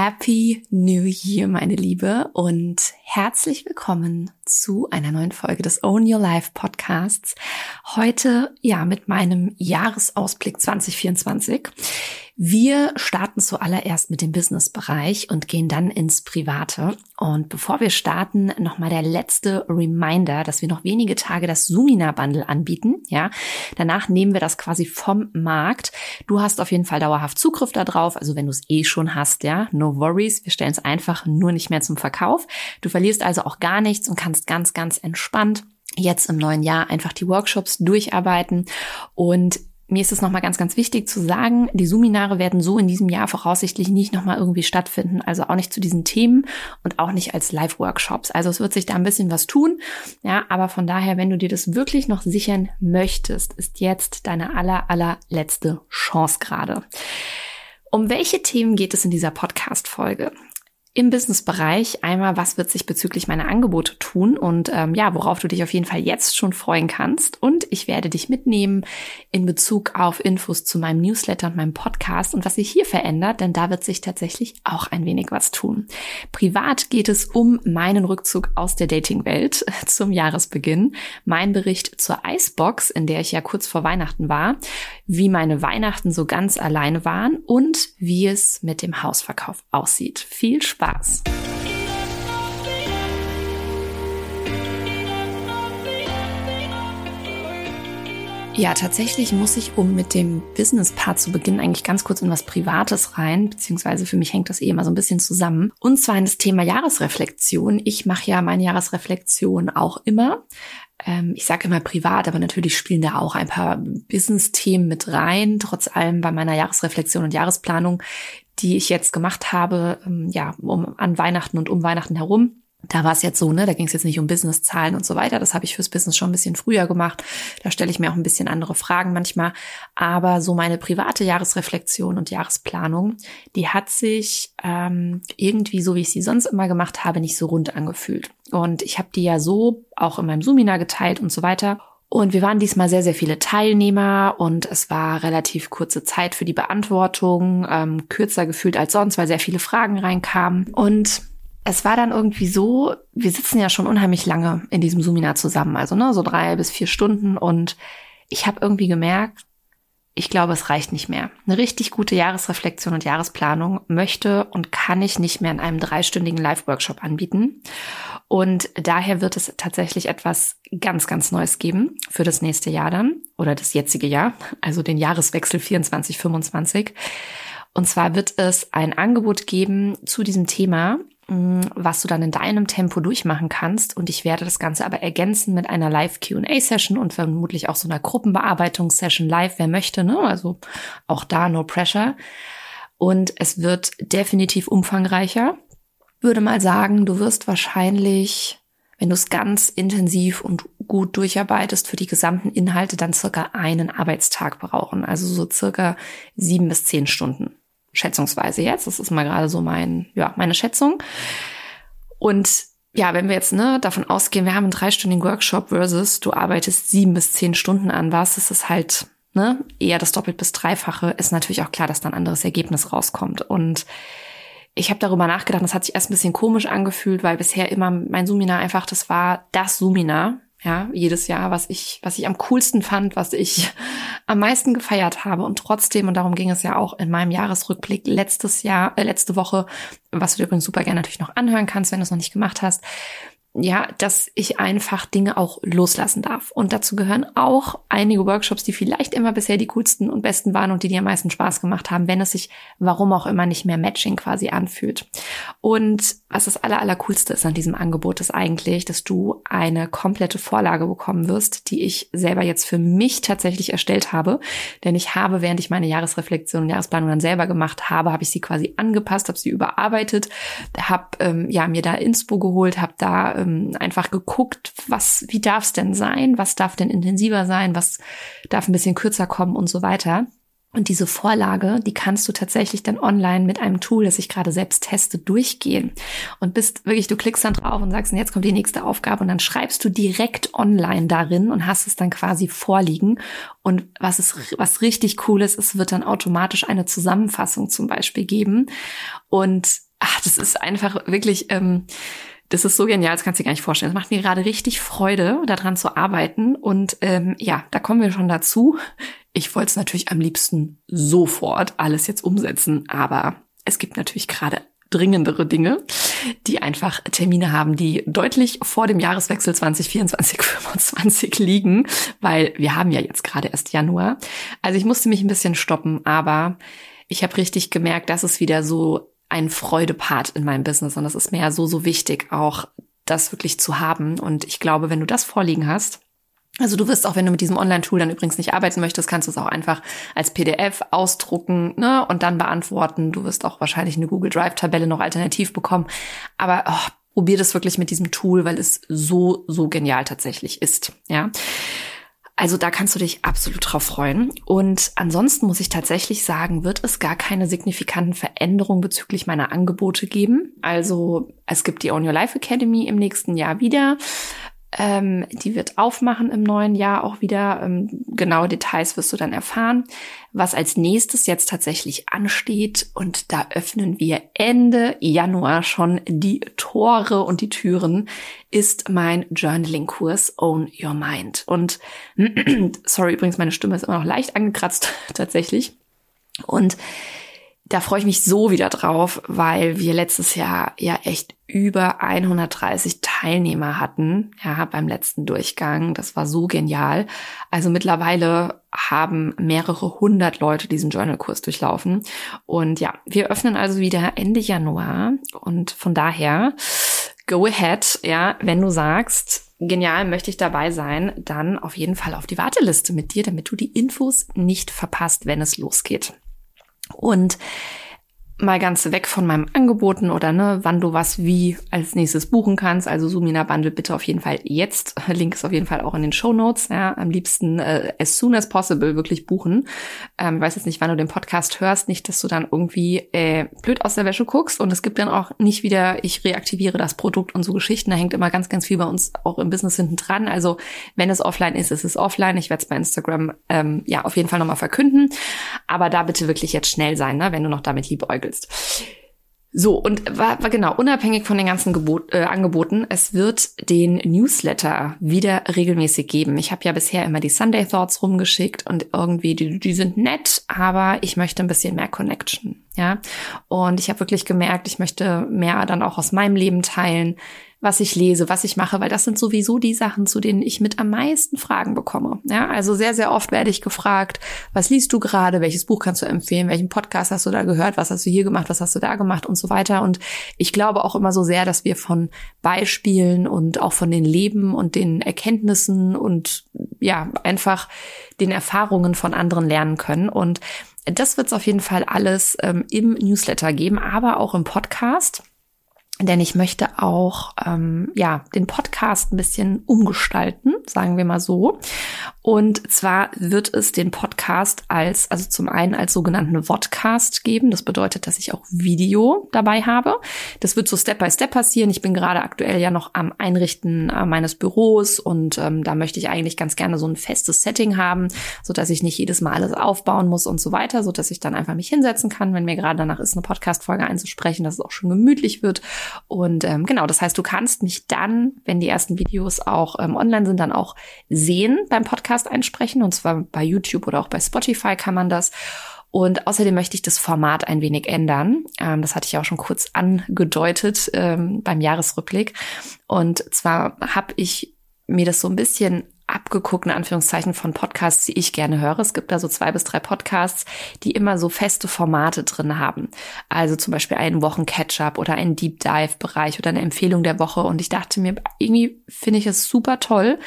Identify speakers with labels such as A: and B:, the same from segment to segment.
A: Happy New Year, meine Liebe, und herzlich willkommen zu einer neuen Folge des Own Your Life Podcasts. Heute ja mit meinem Jahresausblick 2024. Wir starten zuallererst mit dem Business-Bereich und gehen dann ins Private. Und bevor wir starten, nochmal der letzte Reminder, dass wir noch wenige Tage das Sumina-Bundle anbieten. Ja, danach nehmen wir das quasi vom Markt. Du hast auf jeden Fall dauerhaft Zugriff darauf. Also wenn du es eh schon hast, ja, no worries. Wir stellen es einfach nur nicht mehr zum Verkauf. Du verlierst also auch gar nichts und kannst ganz, ganz entspannt jetzt im neuen Jahr einfach die Workshops durcharbeiten und mir ist es nochmal ganz, ganz wichtig zu sagen, die Seminare werden so in diesem Jahr voraussichtlich nicht nochmal irgendwie stattfinden, also auch nicht zu diesen Themen und auch nicht als Live-Workshops. Also es wird sich da ein bisschen was tun, ja, aber von daher, wenn du dir das wirklich noch sichern möchtest, ist jetzt deine aller, allerletzte Chance gerade. Um welche Themen geht es in dieser Podcast-Folge? Im Businessbereich einmal, was wird sich bezüglich meiner Angebote tun und ähm, ja, worauf du dich auf jeden Fall jetzt schon freuen kannst. Und ich werde dich mitnehmen in Bezug auf Infos zu meinem Newsletter und meinem Podcast und was sich hier verändert, denn da wird sich tatsächlich auch ein wenig was tun. Privat geht es um meinen Rückzug aus der Datingwelt zum Jahresbeginn, mein Bericht zur Icebox, in der ich ja kurz vor Weihnachten war, wie meine Weihnachten so ganz alleine waren und wie es mit dem Hausverkauf aussieht. Viel Spaß! Spaß. Ja, tatsächlich muss ich, um mit dem Business-Part zu beginnen, eigentlich ganz kurz in was Privates rein, beziehungsweise für mich hängt das eh immer so ein bisschen zusammen. Und zwar in das Thema Jahresreflexion. Ich mache ja meine Jahresreflexion auch immer. Ähm, ich sage immer privat, aber natürlich spielen da auch ein paar Business-Themen mit rein. Trotz allem bei meiner Jahresreflexion und Jahresplanung die ich jetzt gemacht habe, ähm, ja, um, an Weihnachten und um Weihnachten herum. Da war es jetzt so, ne, da ging es jetzt nicht um Businesszahlen und so weiter. Das habe ich fürs Business schon ein bisschen früher gemacht. Da stelle ich mir auch ein bisschen andere Fragen manchmal. Aber so meine private Jahresreflexion und Jahresplanung, die hat sich ähm, irgendwie so, wie ich sie sonst immer gemacht habe, nicht so rund angefühlt. Und ich habe die ja so auch in meinem Seminar geteilt und so weiter. Und wir waren diesmal sehr, sehr viele Teilnehmer und es war relativ kurze Zeit für die Beantwortung, ähm, kürzer gefühlt als sonst, weil sehr viele Fragen reinkamen. Und es war dann irgendwie so, wir sitzen ja schon unheimlich lange in diesem Seminar zusammen, also ne, so drei bis vier Stunden. Und ich habe irgendwie gemerkt, ich glaube, es reicht nicht mehr. Eine richtig gute Jahresreflexion und Jahresplanung möchte und kann ich nicht mehr in einem dreistündigen Live-Workshop anbieten. Und daher wird es tatsächlich etwas ganz, ganz Neues geben für das nächste Jahr dann oder das jetzige Jahr, also den Jahreswechsel 24, 25. Und zwar wird es ein Angebot geben zu diesem Thema, was du dann in deinem Tempo durchmachen kannst. Und ich werde das Ganze aber ergänzen mit einer Live-QA-Session und vermutlich auch so einer Gruppenbearbeitungssession live, wer möchte, ne? Also auch da no pressure. Und es wird definitiv umfangreicher. Würde mal sagen, du wirst wahrscheinlich, wenn du es ganz intensiv und gut durcharbeitest für die gesamten Inhalte, dann circa einen Arbeitstag brauchen. Also so circa sieben bis zehn Stunden schätzungsweise jetzt. Das ist mal gerade so mein, ja, meine Schätzung. Und ja, wenn wir jetzt ne, davon ausgehen, wir haben einen dreistündigen Workshop versus du arbeitest sieben bis zehn Stunden an was, ist es halt ne, eher das doppelt bis dreifache, ist natürlich auch klar, dass dann ein anderes Ergebnis rauskommt. Und ich habe darüber nachgedacht, das hat sich erst ein bisschen komisch angefühlt, weil bisher immer mein Seminar einfach, das war das Seminar, ja, jedes Jahr, was ich, was ich am coolsten fand, was ich am meisten gefeiert habe. Und trotzdem, und darum ging es ja auch in meinem Jahresrückblick letztes Jahr, äh, letzte Woche, was du dir übrigens super gerne natürlich noch anhören kannst, wenn du es noch nicht gemacht hast, ja, dass ich einfach Dinge auch loslassen darf. Und dazu gehören auch einige Workshops, die vielleicht immer bisher die coolsten und besten waren und die dir am meisten Spaß gemacht haben, wenn es sich, warum auch immer, nicht mehr Matching quasi anfühlt. Und was das aller, aller coolste ist an diesem Angebot, ist eigentlich, dass du eine komplette Vorlage bekommen wirst, die ich selber jetzt für mich tatsächlich erstellt habe. Denn ich habe, während ich meine Jahresreflexion und Jahresplanung dann selber gemacht habe, habe ich sie quasi angepasst, habe sie überarbeitet, habe ähm, ja mir da Inspo geholt, habe da ähm, einfach geguckt, was, wie darf es denn sein? Was darf denn intensiver sein? Was darf ein bisschen kürzer kommen und so weiter? Und diese Vorlage, die kannst du tatsächlich dann online mit einem Tool, das ich gerade selbst teste, durchgehen. Und bist wirklich, du klickst dann drauf und sagst, jetzt kommt die nächste Aufgabe und dann schreibst du direkt online darin und hast es dann quasi vorliegen. Und was ist, was richtig cool ist, es wird dann automatisch eine Zusammenfassung zum Beispiel geben. Und das ist einfach wirklich, ähm, das ist so genial, das kannst du dir gar nicht vorstellen. Es macht mir gerade richtig Freude, daran zu arbeiten. Und ähm, ja, da kommen wir schon dazu. Ich wollte es natürlich am liebsten sofort alles jetzt umsetzen, aber es gibt natürlich gerade dringendere Dinge, die einfach Termine haben, die deutlich vor dem Jahreswechsel 2024, 2025 liegen, weil wir haben ja jetzt gerade erst Januar. Also ich musste mich ein bisschen stoppen, aber ich habe richtig gemerkt, dass es wieder so ein Freudepart in meinem Business und das ist mir ja so, so wichtig, auch das wirklich zu haben. Und ich glaube, wenn du das vorliegen hast, also du wirst auch, wenn du mit diesem Online-Tool dann übrigens nicht arbeiten möchtest, kannst du es auch einfach als PDF ausdrucken ne, und dann beantworten. Du wirst auch wahrscheinlich eine Google Drive-Tabelle noch alternativ bekommen. Aber oh, probier das wirklich mit diesem Tool, weil es so, so genial tatsächlich ist. Ja. Also da kannst du dich absolut drauf freuen. Und ansonsten muss ich tatsächlich sagen, wird es gar keine signifikanten Veränderungen bezüglich meiner Angebote geben. Also es gibt die Own Your Life Academy im nächsten Jahr wieder. Ähm, die wird aufmachen im neuen Jahr auch wieder. Ähm, genaue Details wirst du dann erfahren. Was als nächstes jetzt tatsächlich ansteht und da öffnen wir Ende Januar schon die Tore und die Türen, ist mein Journaling-Kurs Own Your Mind. Und sorry, übrigens, meine Stimme ist immer noch leicht angekratzt tatsächlich. Und da freue ich mich so wieder drauf, weil wir letztes Jahr ja echt über 130 Teilnehmer hatten, ja, beim letzten Durchgang. Das war so genial. Also mittlerweile haben mehrere hundert Leute diesen Journalkurs durchlaufen. Und ja, wir öffnen also wieder Ende Januar. Und von daher, go ahead, ja, wenn du sagst, genial, möchte ich dabei sein, dann auf jeden Fall auf die Warteliste mit dir, damit du die Infos nicht verpasst, wenn es losgeht. Und mal ganz weg von meinem Angeboten oder ne, wann du was wie als nächstes buchen kannst. Also Sumina Bundle bitte auf jeden Fall jetzt. Link ist auf jeden Fall auch in den Show Notes. Ja, am liebsten äh, as soon as possible wirklich buchen. Ähm, ich weiß jetzt nicht, wann du den Podcast hörst, nicht, dass du dann irgendwie äh, blöd aus der Wäsche guckst und es gibt dann auch nicht wieder, ich reaktiviere das Produkt und so Geschichten. Da hängt immer ganz, ganz viel bei uns auch im Business hinten dran. Also wenn es offline ist, ist es offline. Ich werde es bei Instagram ähm, ja auf jeden Fall nochmal verkünden. Aber da bitte wirklich jetzt schnell sein, ne, wenn du noch damit liebäugelst entwickelst. So, und war, war genau, unabhängig von den ganzen Gebot, äh, Angeboten, es wird den Newsletter wieder regelmäßig geben. Ich habe ja bisher immer die Sunday Thoughts rumgeschickt und irgendwie, die, die sind nett, aber ich möchte ein bisschen mehr Connection. Ja, und ich habe wirklich gemerkt, ich möchte mehr dann auch aus meinem Leben teilen was ich lese, was ich mache, weil das sind sowieso die Sachen, zu denen ich mit am meisten Fragen bekomme. Ja, also sehr, sehr oft werde ich gefragt, was liest du gerade, welches Buch kannst du empfehlen, welchen Podcast hast du da gehört, was hast du hier gemacht, was hast du da gemacht und so weiter. Und ich glaube auch immer so sehr, dass wir von Beispielen und auch von den Leben und den Erkenntnissen und ja, einfach den Erfahrungen von anderen lernen können. Und das wird es auf jeden Fall alles ähm, im Newsletter geben, aber auch im Podcast denn ich möchte auch ähm, ja den Podcast ein bisschen umgestalten, sagen wir mal so. Und zwar wird es den Podcast als, also zum einen als sogenannten Vodcast geben. Das bedeutet, dass ich auch Video dabei habe. Das wird so Step by Step passieren. Ich bin gerade aktuell ja noch am Einrichten äh, meines Büros und ähm, da möchte ich eigentlich ganz gerne so ein festes Setting haben, so dass ich nicht jedes Mal alles aufbauen muss und so weiter, so dass ich dann einfach mich hinsetzen kann, wenn mir gerade danach ist, eine Podcast-Folge einzusprechen, dass es auch schon gemütlich wird. Und ähm, genau, das heißt, du kannst mich dann, wenn die ersten Videos auch ähm, online sind, dann auch sehen beim Podcast einsprechen. Und zwar bei YouTube oder auch bei Spotify kann man das. Und außerdem möchte ich das Format ein wenig ändern. Ähm, das hatte ich auch schon kurz angedeutet ähm, beim Jahresrückblick. Und zwar habe ich mir das so ein bisschen abgeguckt, in Anführungszeichen, von Podcasts, die ich gerne höre. Es gibt da so zwei bis drei Podcasts, die immer so feste Formate drin haben. Also zum Beispiel einen Wochen-Catch-up oder einen Deep Dive-Bereich oder eine Empfehlung der Woche. Und ich dachte mir, irgendwie finde ich es super toll.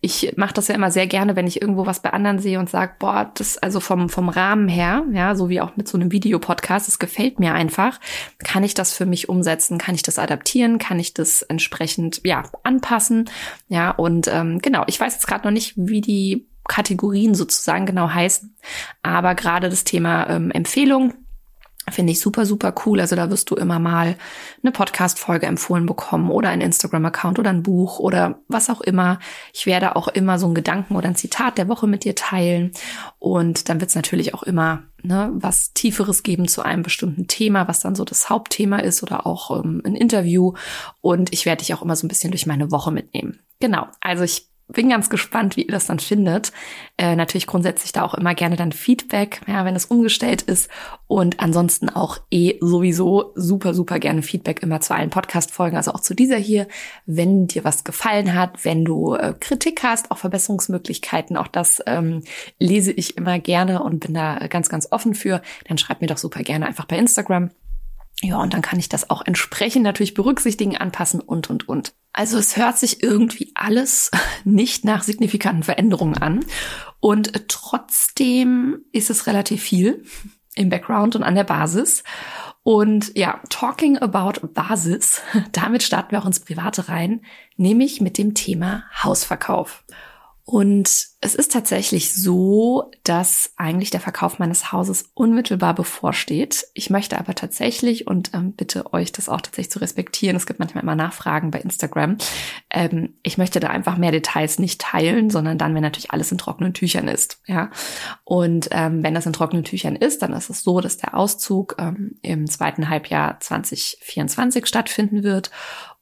A: Ich mache das ja immer sehr gerne, wenn ich irgendwo was bei anderen sehe und sage, boah, das also vom, vom Rahmen her, ja, so wie auch mit so einem Videopodcast, das gefällt mir einfach. Kann ich das für mich umsetzen? Kann ich das adaptieren? Kann ich das entsprechend, ja, anpassen? Ja, und ähm, genau, ich weiß jetzt gerade noch nicht, wie die Kategorien sozusagen genau heißen. Aber gerade das Thema ähm, Empfehlung finde ich super, super cool. Also da wirst du immer mal eine Podcast-Folge empfohlen bekommen oder ein Instagram-Account oder ein Buch oder was auch immer. Ich werde auch immer so einen Gedanken oder ein Zitat der Woche mit dir teilen. Und dann wird es natürlich auch immer ne, was Tieferes geben zu einem bestimmten Thema, was dann so das Hauptthema ist oder auch ähm, ein Interview. Und ich werde dich auch immer so ein bisschen durch meine Woche mitnehmen. Genau, also ich bin ganz gespannt, wie ihr das dann findet. Äh, natürlich grundsätzlich da auch immer gerne dann Feedback, ja, wenn es umgestellt ist. Und ansonsten auch eh sowieso super, super gerne Feedback immer zu allen Podcast-Folgen, also auch zu dieser hier. Wenn dir was gefallen hat, wenn du äh, Kritik hast, auch Verbesserungsmöglichkeiten, auch das ähm, lese ich immer gerne und bin da ganz, ganz offen für, dann schreib mir doch super gerne einfach bei Instagram. Ja, und dann kann ich das auch entsprechend natürlich berücksichtigen, anpassen und, und, und. Also es hört sich irgendwie alles nicht nach signifikanten Veränderungen an. Und trotzdem ist es relativ viel im Background und an der Basis. Und ja, talking about Basis, damit starten wir auch ins Private rein, nämlich mit dem Thema Hausverkauf. Und es ist tatsächlich so, dass eigentlich der Verkauf meines Hauses unmittelbar bevorsteht. Ich möchte aber tatsächlich und ähm, bitte euch das auch tatsächlich zu respektieren. Es gibt manchmal immer Nachfragen bei Instagram. Ähm, ich möchte da einfach mehr Details nicht teilen, sondern dann, wenn natürlich alles in trockenen Tüchern ist. Ja, und ähm, wenn das in trockenen Tüchern ist, dann ist es so, dass der Auszug ähm, im zweiten Halbjahr 2024 stattfinden wird.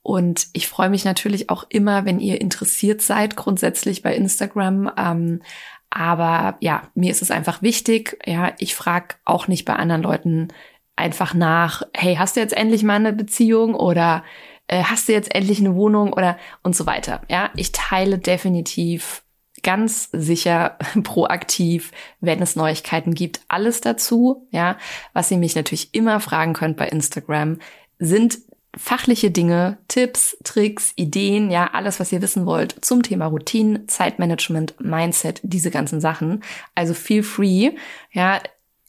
A: Und ich freue mich natürlich auch immer, wenn ihr interessiert seid, grundsätzlich bei Instagram. Ähm, aber ja, mir ist es einfach wichtig. Ja, ich frage auch nicht bei anderen Leuten einfach nach, hey, hast du jetzt endlich mal eine Beziehung oder äh, hast du jetzt endlich eine Wohnung oder und so weiter. Ja, ich teile definitiv ganz sicher proaktiv, wenn es Neuigkeiten gibt, alles dazu. Ja, was ihr mich natürlich immer fragen könnt bei Instagram, sind fachliche Dinge, Tipps, Tricks, Ideen, ja, alles, was ihr wissen wollt zum Thema Routinen, Zeitmanagement, Mindset, diese ganzen Sachen. Also feel free. Ja,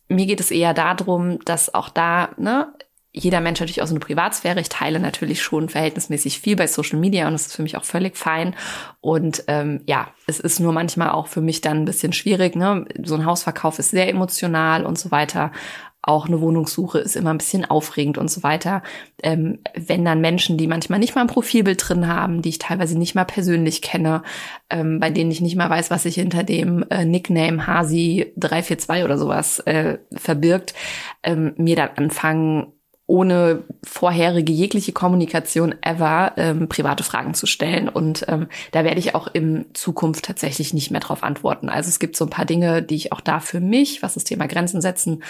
A: mir geht es eher darum, dass auch da, ne, jeder Mensch natürlich auch so eine Privatsphäre. Ich teile natürlich schon verhältnismäßig viel bei Social Media und das ist für mich auch völlig fein. Und ähm, ja, es ist nur manchmal auch für mich dann ein bisschen schwierig. Ne? So ein Hausverkauf ist sehr emotional und so weiter auch eine Wohnungssuche ist immer ein bisschen aufregend und so weiter. Ähm, wenn dann Menschen, die manchmal nicht mal ein Profilbild drin haben, die ich teilweise nicht mal persönlich kenne, ähm, bei denen ich nicht mal weiß, was sich hinter dem äh, Nickname Hasi 342 oder sowas äh, verbirgt, ähm, mir dann anfangen, ohne vorherige jegliche Kommunikation ever ähm, private Fragen zu stellen. Und ähm, da werde ich auch in Zukunft tatsächlich nicht mehr drauf antworten. Also es gibt so ein paar Dinge, die ich auch da für mich, was das Thema Grenzen setzen,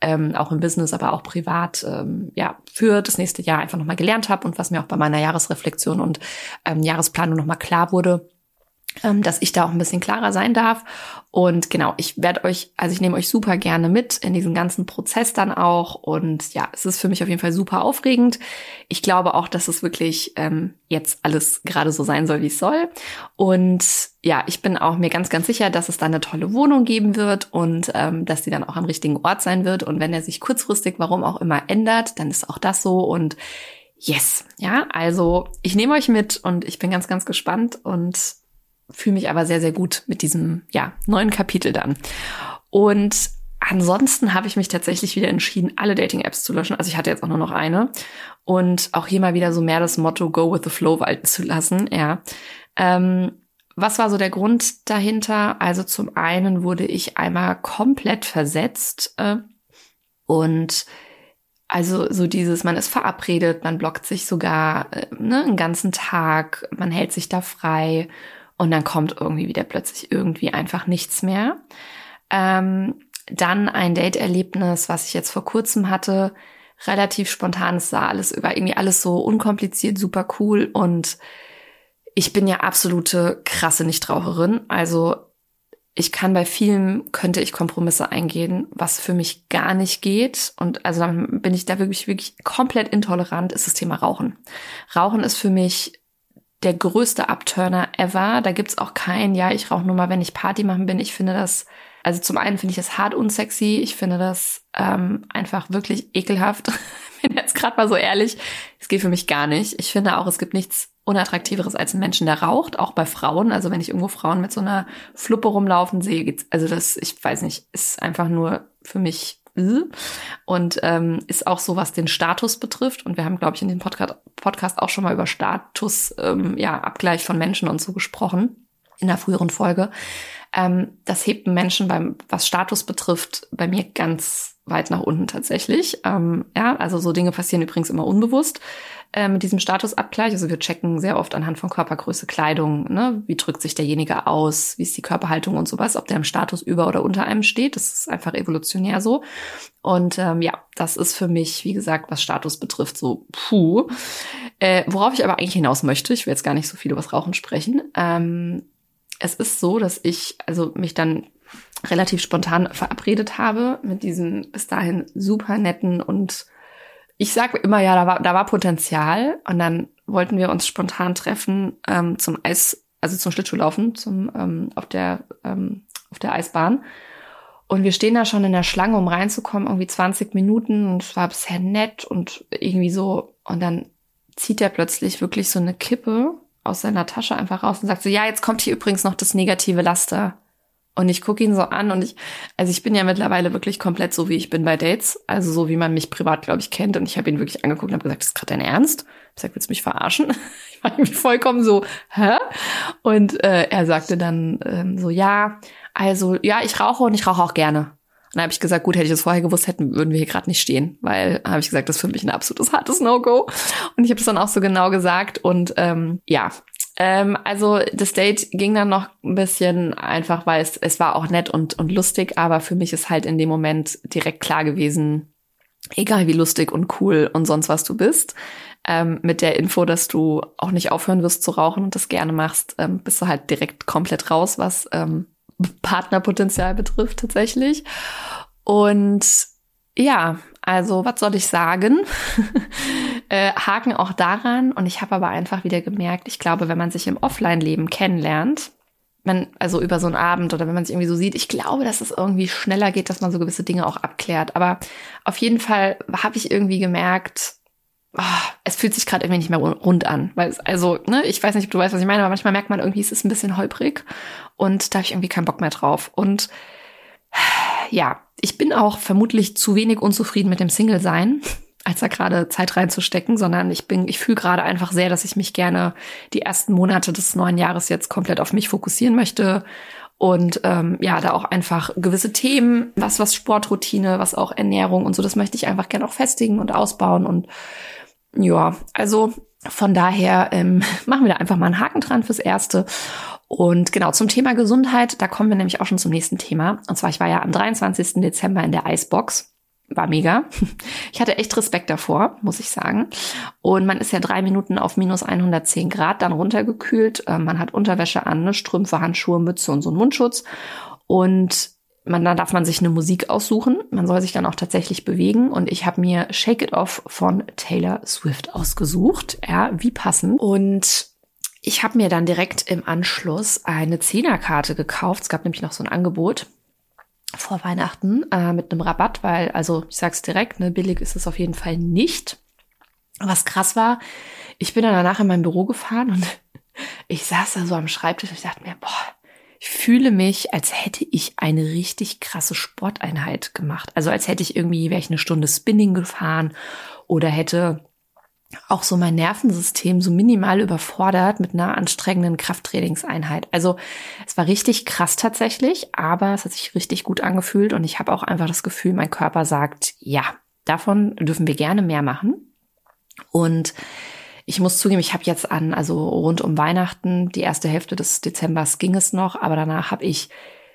A: ähm, auch im Business, aber auch privat, ähm, ja, für das nächste Jahr einfach nochmal gelernt habe und was mir auch bei meiner Jahresreflexion und ähm, Jahresplanung nochmal klar wurde dass ich da auch ein bisschen klarer sein darf. Und genau, ich werde euch, also ich nehme euch super gerne mit in diesen ganzen Prozess dann auch. Und ja, es ist für mich auf jeden Fall super aufregend. Ich glaube auch, dass es wirklich ähm, jetzt alles gerade so sein soll, wie es soll. Und ja, ich bin auch mir ganz, ganz sicher, dass es da eine tolle Wohnung geben wird und ähm, dass die dann auch am richtigen Ort sein wird. Und wenn er sich kurzfristig, warum auch immer, ändert, dann ist auch das so. Und yes, ja, also ich nehme euch mit und ich bin ganz, ganz gespannt und fühle mich aber sehr, sehr gut mit diesem ja, neuen Kapitel dann. Und ansonsten habe ich mich tatsächlich wieder entschieden, alle Dating-Apps zu löschen. Also ich hatte jetzt auch nur noch eine. Und auch hier mal wieder so mehr das Motto Go with the Flow walten zu lassen. Ja. Ähm, was war so der Grund dahinter? Also zum einen wurde ich einmal komplett versetzt äh, und also so dieses, man ist verabredet, man blockt sich sogar äh, ne, einen ganzen Tag, man hält sich da frei und dann kommt irgendwie wieder plötzlich irgendwie einfach nichts mehr. Ähm, dann ein Date-Erlebnis, was ich jetzt vor kurzem hatte, relativ spontan. Es sah alles über irgendwie alles so unkompliziert, super cool und ich bin ja absolute krasse Nichtraucherin. Also ich kann bei vielen könnte ich Kompromisse eingehen, was für mich gar nicht geht. Und also dann bin ich da wirklich, wirklich komplett intolerant, ist das Thema Rauchen. Rauchen ist für mich der größte Upturner ever. Da gibt's auch kein, ja, ich rauche nur mal, wenn ich Party machen bin. Ich finde das, also zum einen finde ich das hart unsexy. Ich finde das ähm, einfach wirklich ekelhaft. bin jetzt gerade mal so ehrlich. Es geht für mich gar nicht. Ich finde auch, es gibt nichts unattraktiveres als ein Menschen, der raucht, auch bei Frauen. Also wenn ich irgendwo Frauen mit so einer Fluppe rumlaufen sehe, geht's, also das, ich weiß nicht, ist einfach nur für mich und ähm, ist auch so, was den Status betrifft. Und wir haben, glaube ich, in dem Podcast, Podcast auch schon mal über Status, ähm, ja, Abgleich von Menschen und so gesprochen. in der früheren Folge. Ähm, das hebt Menschen beim, was Status betrifft, bei mir ganz weit nach unten tatsächlich. Ähm, ja, also so Dinge passieren übrigens immer unbewusst äh, mit diesem Statusabgleich. Also wir checken sehr oft anhand von Körpergröße, Kleidung, ne? wie drückt sich derjenige aus, wie ist die Körperhaltung und sowas, ob der im Status über oder unter einem steht. Das ist einfach evolutionär so. Und ähm, ja, das ist für mich, wie gesagt, was Status betrifft, so puh. Äh, worauf ich aber eigentlich hinaus möchte, ich will jetzt gar nicht so viel über das Rauchen sprechen. Ähm, es ist so, dass ich also mich dann relativ spontan verabredet habe mit diesem bis dahin super netten und ich sag immer ja, da war, da war Potenzial und dann wollten wir uns spontan treffen ähm, zum Eis, also zum Schlittschuhlaufen, zum ähm, auf der ähm, auf der Eisbahn. Und wir stehen da schon in der Schlange, um reinzukommen, irgendwie 20 Minuten und es war bisher nett und irgendwie so. Und dann zieht er plötzlich wirklich so eine Kippe aus seiner Tasche einfach raus und sagt so, ja, jetzt kommt hier übrigens noch das negative Laster. Und ich gucke ihn so an und ich, also ich bin ja mittlerweile wirklich komplett so, wie ich bin bei Dates. Also so, wie man mich privat, glaube ich, kennt. Und ich habe ihn wirklich angeguckt und habe gesagt, das ist gerade dein Ernst? Ich sag, willst du mich verarschen? Ich war irgendwie vollkommen so, hä? Und äh, er sagte dann ähm, so, ja, also ja, ich rauche und ich rauche auch gerne. Und dann habe ich gesagt, gut, hätte ich das vorher gewusst, hätten, würden wir hier gerade nicht stehen. Weil, habe ich gesagt, das ist für mich ein absolutes hartes No-Go. Und ich habe es dann auch so genau gesagt. Und ähm, ja, ähm, also das Date ging dann noch ein bisschen einfach, weil es, es war auch nett und, und lustig, aber für mich ist halt in dem Moment direkt klar gewesen, egal wie lustig und cool und sonst was du bist, ähm, mit der Info, dass du auch nicht aufhören wirst zu rauchen und das gerne machst, ähm, bist du halt direkt komplett raus, was ähm, Partnerpotenzial betrifft tatsächlich. Und ja, also was soll ich sagen? äh, Haken auch daran. Und ich habe aber einfach wieder gemerkt, ich glaube, wenn man sich im Offline-Leben kennenlernt, man, also über so einen Abend oder wenn man sich irgendwie so sieht, ich glaube, dass es irgendwie schneller geht, dass man so gewisse Dinge auch abklärt. Aber auf jeden Fall habe ich irgendwie gemerkt, oh, es fühlt sich gerade irgendwie nicht mehr rund an. Weil es, also, ne, ich weiß nicht, ob du weißt, was ich meine, aber manchmal merkt man irgendwie, es ist ein bisschen holprig und da habe ich irgendwie keinen Bock mehr drauf. Und ja, ich bin auch vermutlich zu wenig unzufrieden mit dem Single-Sein, als da gerade Zeit reinzustecken, sondern ich bin, ich fühle gerade einfach sehr, dass ich mich gerne die ersten Monate des neuen Jahres jetzt komplett auf mich fokussieren möchte und ähm, ja, da auch einfach gewisse Themen, was was Sportroutine, was auch Ernährung und so, das möchte ich einfach gerne auch festigen und ausbauen und ja, also von daher ähm, machen wir da einfach mal einen Haken dran fürs Erste. Und genau zum Thema Gesundheit, da kommen wir nämlich auch schon zum nächsten Thema. Und zwar, ich war ja am 23. Dezember in der Eisbox. War mega. Ich hatte echt Respekt davor, muss ich sagen. Und man ist ja drei Minuten auf minus 110 Grad dann runtergekühlt. Ähm, man hat Unterwäsche an, ne? Strümpfe, Handschuhe, Mütze und so einen Mundschutz. Und man, dann darf man sich eine Musik aussuchen. Man soll sich dann auch tatsächlich bewegen. Und ich habe mir Shake It Off von Taylor Swift ausgesucht. Ja, wie passend. Und ich habe mir dann direkt im Anschluss eine Zehnerkarte gekauft. Es gab nämlich noch so ein Angebot vor Weihnachten äh, mit einem Rabatt, weil, also ich sag's direkt, ne, billig ist es auf jeden Fall nicht. Was krass war, ich bin dann danach in mein Büro gefahren und ich saß da so am Schreibtisch und ich dachte mir, boah, ich fühle mich, als hätte ich eine richtig krasse Sporteinheit gemacht. Also als hätte ich irgendwie, wäre ich eine Stunde Spinning gefahren oder hätte auch so mein Nervensystem so minimal überfordert mit einer anstrengenden Krafttrainingseinheit. Also es war richtig krass tatsächlich, aber es hat sich richtig gut angefühlt und ich habe auch einfach das Gefühl, mein Körper sagt, ja, davon dürfen wir gerne mehr machen. Und ich muss zugeben, ich habe jetzt an, also rund um Weihnachten, die erste Hälfte des Dezembers ging es noch, aber danach habe ich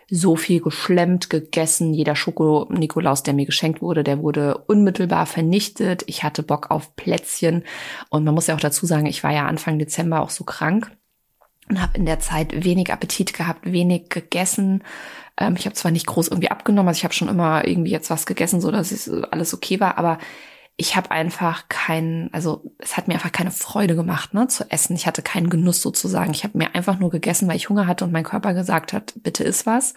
A: so viel geschlemmt, gegessen. Jeder Schoko-Nikolaus, der mir geschenkt wurde, der wurde unmittelbar vernichtet. Ich hatte Bock auf Plätzchen. Und man muss ja auch dazu sagen, ich war ja Anfang Dezember auch so krank und habe in der Zeit wenig Appetit gehabt, wenig gegessen. Ähm, ich habe zwar nicht groß irgendwie abgenommen, also ich habe schon immer irgendwie jetzt was gegessen, so dass es alles okay war, aber ich habe einfach keinen, also es hat mir einfach keine Freude gemacht, ne, zu essen. Ich hatte keinen Genuss sozusagen. Ich habe mir einfach nur gegessen, weil ich Hunger hatte und mein Körper gesagt hat, bitte iss was.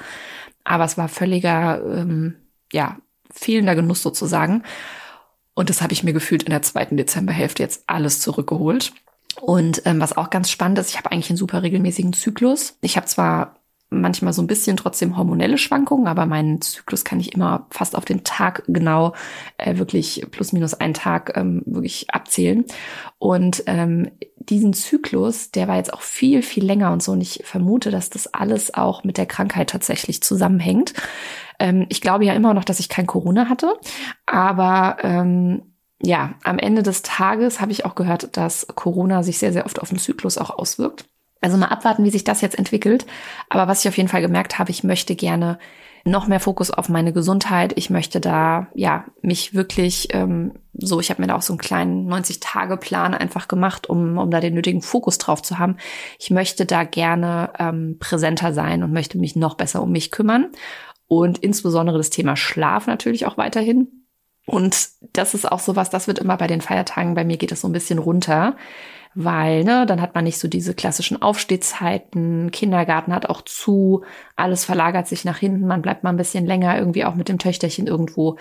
A: Aber es war völliger, ähm, ja, fehlender Genuss sozusagen. Und das habe ich mir gefühlt in der zweiten Dezemberhälfte jetzt alles zurückgeholt. Und ähm, was auch ganz spannend ist, ich habe eigentlich einen super regelmäßigen Zyklus. Ich habe zwar manchmal so ein bisschen trotzdem hormonelle Schwankungen, aber meinen Zyklus kann ich immer fast auf den Tag genau äh, wirklich plus minus einen Tag ähm, wirklich abzählen. Und ähm, diesen Zyklus, der war jetzt auch viel, viel länger und so. Und ich vermute, dass das alles auch mit der Krankheit tatsächlich zusammenhängt. Ähm, ich glaube ja immer noch, dass ich kein Corona hatte, aber ähm, ja, am Ende des Tages habe ich auch gehört, dass Corona sich sehr, sehr oft auf den Zyklus auch auswirkt. Also mal abwarten, wie sich das jetzt entwickelt. Aber was ich auf jeden Fall gemerkt habe, ich möchte gerne noch mehr Fokus auf meine Gesundheit. Ich möchte da ja mich wirklich ähm, so, ich habe mir da auch so einen kleinen 90-Tage-Plan einfach gemacht, um, um da den nötigen Fokus drauf zu haben. Ich möchte da gerne ähm, präsenter sein und möchte mich noch besser um mich kümmern. Und insbesondere das Thema Schlaf natürlich auch weiterhin. Und das ist auch sowas, das wird immer bei den Feiertagen, bei mir geht das so ein bisschen runter weil ne, dann hat man nicht so diese klassischen Aufstehzeiten, Kindergarten hat auch zu, alles verlagert sich nach hinten, man bleibt mal ein bisschen länger irgendwie auch mit dem Töchterchen irgendwo.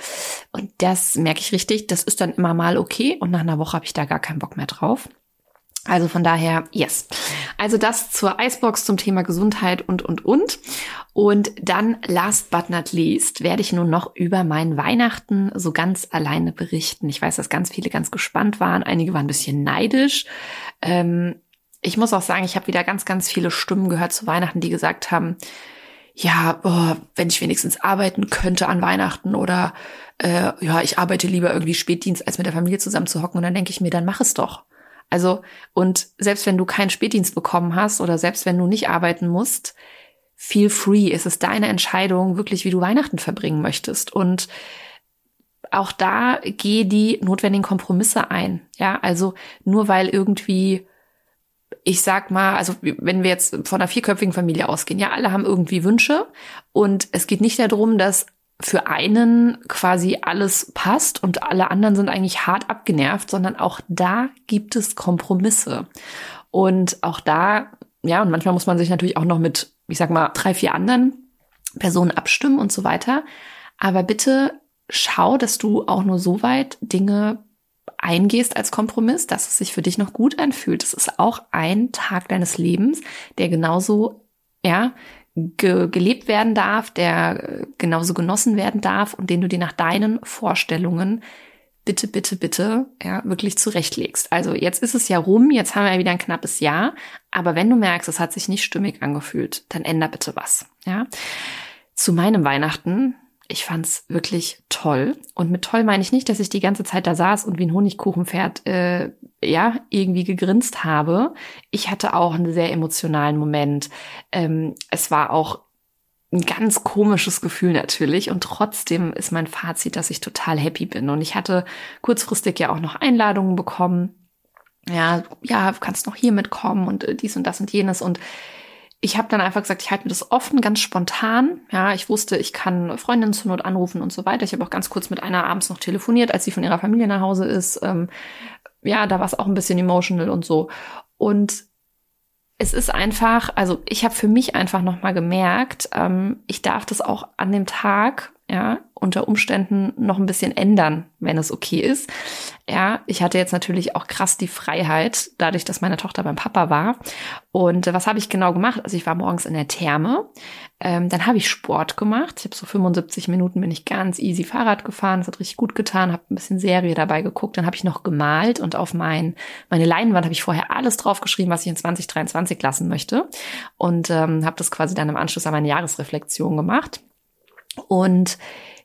A: Und das merke ich richtig, das ist dann immer mal okay und nach einer Woche habe ich da gar keinen Bock mehr drauf. Also von daher, yes. Also das zur Icebox zum Thema Gesundheit und, und, und. Und dann, last but not least, werde ich nun noch über mein Weihnachten so ganz alleine berichten. Ich weiß, dass ganz viele ganz gespannt waren. Einige waren ein bisschen neidisch. Ähm, ich muss auch sagen, ich habe wieder ganz, ganz viele Stimmen gehört zu Weihnachten, die gesagt haben, ja, boah, wenn ich wenigstens arbeiten könnte an Weihnachten oder äh, ja, ich arbeite lieber irgendwie Spätdienst, als mit der Familie zusammen zu hocken. Und dann denke ich mir, dann mach es doch. Also, und selbst wenn du keinen Spätdienst bekommen hast oder selbst wenn du nicht arbeiten musst, feel free. Es ist deine Entscheidung, wirklich, wie du Weihnachten verbringen möchtest. Und auch da geh die notwendigen Kompromisse ein. Ja, also nur weil irgendwie ich sag mal, also wenn wir jetzt von einer vierköpfigen Familie ausgehen, ja, alle haben irgendwie Wünsche und es geht nicht darum, dass für einen quasi alles passt und alle anderen sind eigentlich hart abgenervt, sondern auch da gibt es Kompromisse. Und auch da, ja, und manchmal muss man sich natürlich auch noch mit, ich sag mal, drei, vier anderen Personen abstimmen und so weiter. Aber bitte schau, dass du auch nur so weit Dinge eingehst als Kompromiss, dass es sich für dich noch gut anfühlt. Das ist auch ein Tag deines Lebens, der genauso, ja, ge gelebt werden darf, der äh, genauso genossen werden darf und den du dir nach deinen Vorstellungen bitte, bitte, bitte, ja, wirklich zurechtlegst. Also jetzt ist es ja rum, jetzt haben wir ja wieder ein knappes Jahr, aber wenn du merkst, es hat sich nicht stimmig angefühlt, dann änder bitte was, ja. Zu meinem Weihnachten ich fand's wirklich toll. Und mit toll meine ich nicht, dass ich die ganze Zeit da saß und wie ein Honigkuchenpferd, äh, ja, irgendwie gegrinst habe. Ich hatte auch einen sehr emotionalen Moment. Ähm, es war auch ein ganz komisches Gefühl natürlich und trotzdem ist mein Fazit, dass ich total happy bin. Und ich hatte kurzfristig ja auch noch Einladungen bekommen. Ja, ja, kannst noch hier mitkommen und äh, dies und das und jenes und ich habe dann einfach gesagt, ich halte mir das offen, ganz spontan. Ja, ich wusste, ich kann Freundinnen zur Not anrufen und so weiter. Ich habe auch ganz kurz mit einer abends noch telefoniert, als sie von ihrer Familie nach Hause ist. Ähm, ja, da war es auch ein bisschen emotional und so. Und es ist einfach, also ich habe für mich einfach nochmal gemerkt, ähm, ich darf das auch an dem Tag ja, unter Umständen noch ein bisschen ändern, wenn es okay ist. Ja, ich hatte jetzt natürlich auch krass die Freiheit, dadurch, dass meine Tochter beim Papa war. Und äh, was habe ich genau gemacht? Also ich war morgens in der Therme, ähm, dann habe ich Sport gemacht. Ich habe so 75 Minuten bin ich ganz easy Fahrrad gefahren. Das hat richtig gut getan. Habe ein bisschen Serie dabei geguckt. Dann habe ich noch gemalt und auf mein meine Leinwand habe ich vorher alles draufgeschrieben, was ich in 2023 lassen möchte und ähm, habe das quasi dann im Anschluss an meine Jahresreflexion gemacht. Und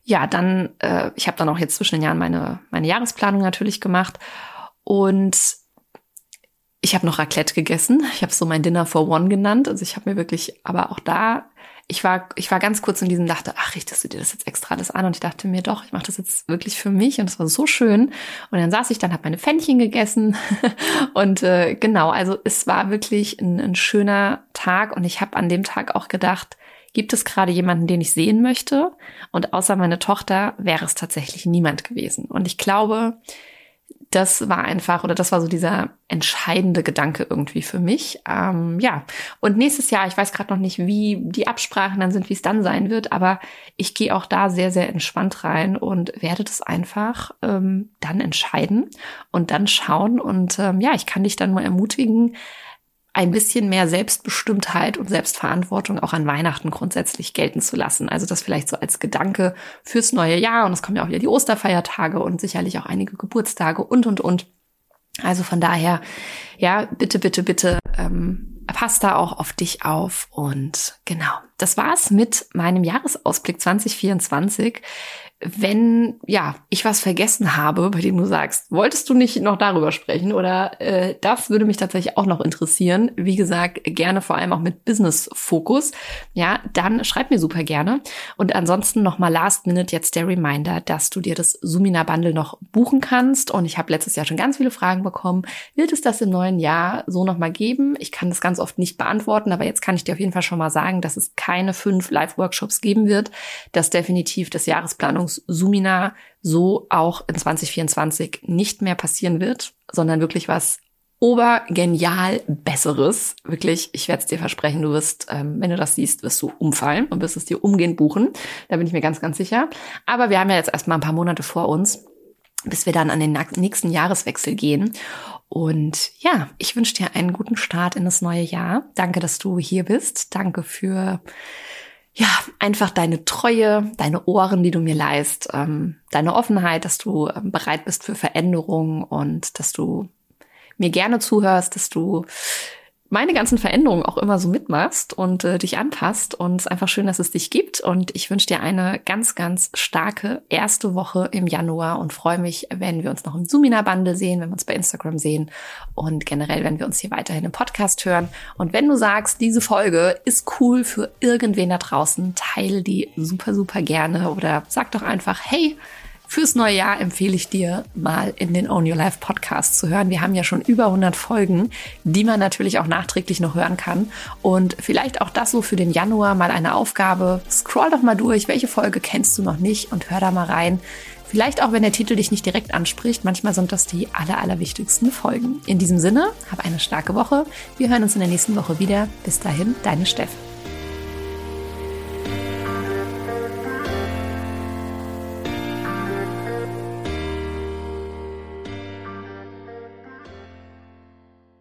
A: ja, dann, äh, ich habe dann auch jetzt zwischen den Jahren meine, meine Jahresplanung natürlich gemacht. Und ich habe noch Raclette gegessen. Ich habe so mein Dinner for One genannt. Also ich habe mir wirklich, aber auch da, ich war, ich war ganz kurz in diesem, dachte, ach, richtest du dir das jetzt extra alles an? Und ich dachte mir, doch, ich mache das jetzt wirklich für mich. Und es war so schön. Und dann saß ich dann, habe meine Pfännchen gegessen. und äh, genau, also es war wirklich ein, ein schöner Tag. Und ich habe an dem Tag auch gedacht, Gibt es gerade jemanden, den ich sehen möchte? Und außer meine Tochter wäre es tatsächlich niemand gewesen. Und ich glaube, das war einfach, oder das war so dieser entscheidende Gedanke irgendwie für mich. Ähm, ja, und nächstes Jahr, ich weiß gerade noch nicht, wie die Absprachen dann sind, wie es dann sein wird, aber ich gehe auch da sehr, sehr entspannt rein und werde das einfach ähm, dann entscheiden und dann schauen. Und ähm, ja, ich kann dich dann nur ermutigen, ein bisschen mehr Selbstbestimmtheit und Selbstverantwortung auch an Weihnachten grundsätzlich gelten zu lassen. Also das vielleicht so als Gedanke fürs neue Jahr. Und es kommen ja auch wieder die Osterfeiertage und sicherlich auch einige Geburtstage und, und, und. Also von daher, ja, bitte, bitte, bitte, ähm, pass da auch auf dich auf. Und genau, das war's mit meinem Jahresausblick 2024 wenn ja ich was vergessen habe, bei dem du sagst, wolltest du nicht noch darüber sprechen oder äh, das würde mich tatsächlich auch noch interessieren. Wie gesagt, gerne vor allem auch mit Business-Fokus. Ja, dann schreib mir super gerne. Und ansonsten nochmal Last Minute jetzt der Reminder, dass du dir das Sumina Bundle noch buchen kannst. Und ich habe letztes Jahr schon ganz viele Fragen bekommen. Wird es das im neuen Jahr so nochmal geben? Ich kann das ganz oft nicht beantworten, aber jetzt kann ich dir auf jeden Fall schon mal sagen, dass es keine fünf Live-Workshops geben wird, dass definitiv das Jahresplanung Sumina so auch in 2024 nicht mehr passieren wird, sondern wirklich was obergenial Besseres. Wirklich, ich werde es dir versprechen, du wirst, ähm, wenn du das siehst, wirst du umfallen und wirst es dir umgehend buchen. Da bin ich mir ganz, ganz sicher. Aber wir haben ja jetzt erstmal ein paar Monate vor uns, bis wir dann an den nächsten Jahreswechsel gehen. Und ja, ich wünsche dir einen guten Start in das neue Jahr. Danke, dass du hier bist. Danke für ja, einfach deine Treue, deine Ohren, die du mir leist, ähm, deine Offenheit, dass du ähm, bereit bist für Veränderungen und dass du mir gerne zuhörst, dass du meine ganzen Veränderungen auch immer so mitmachst und äh, dich anpasst. Und es ist einfach schön, dass es dich gibt. Und ich wünsche dir eine ganz, ganz starke erste Woche im Januar und freue mich, wenn wir uns noch im Zoomina-Bande sehen, wenn wir uns bei Instagram sehen und generell, wenn wir uns hier weiterhin im Podcast hören. Und wenn du sagst, diese Folge ist cool für irgendwen da draußen, teile die super, super gerne oder sag doch einfach, hey, Fürs neue Jahr empfehle ich dir mal in den Own Your Life Podcast zu hören. Wir haben ja schon über 100 Folgen, die man natürlich auch nachträglich noch hören kann. Und vielleicht auch das so für den Januar mal eine Aufgabe. Scroll doch mal durch, welche Folge kennst du noch nicht und hör da mal rein. Vielleicht auch, wenn der Titel dich nicht direkt anspricht. Manchmal sind das die aller, allerwichtigsten Folgen. In diesem Sinne, hab eine starke Woche. Wir hören uns in der nächsten Woche wieder. Bis dahin, deine Steff.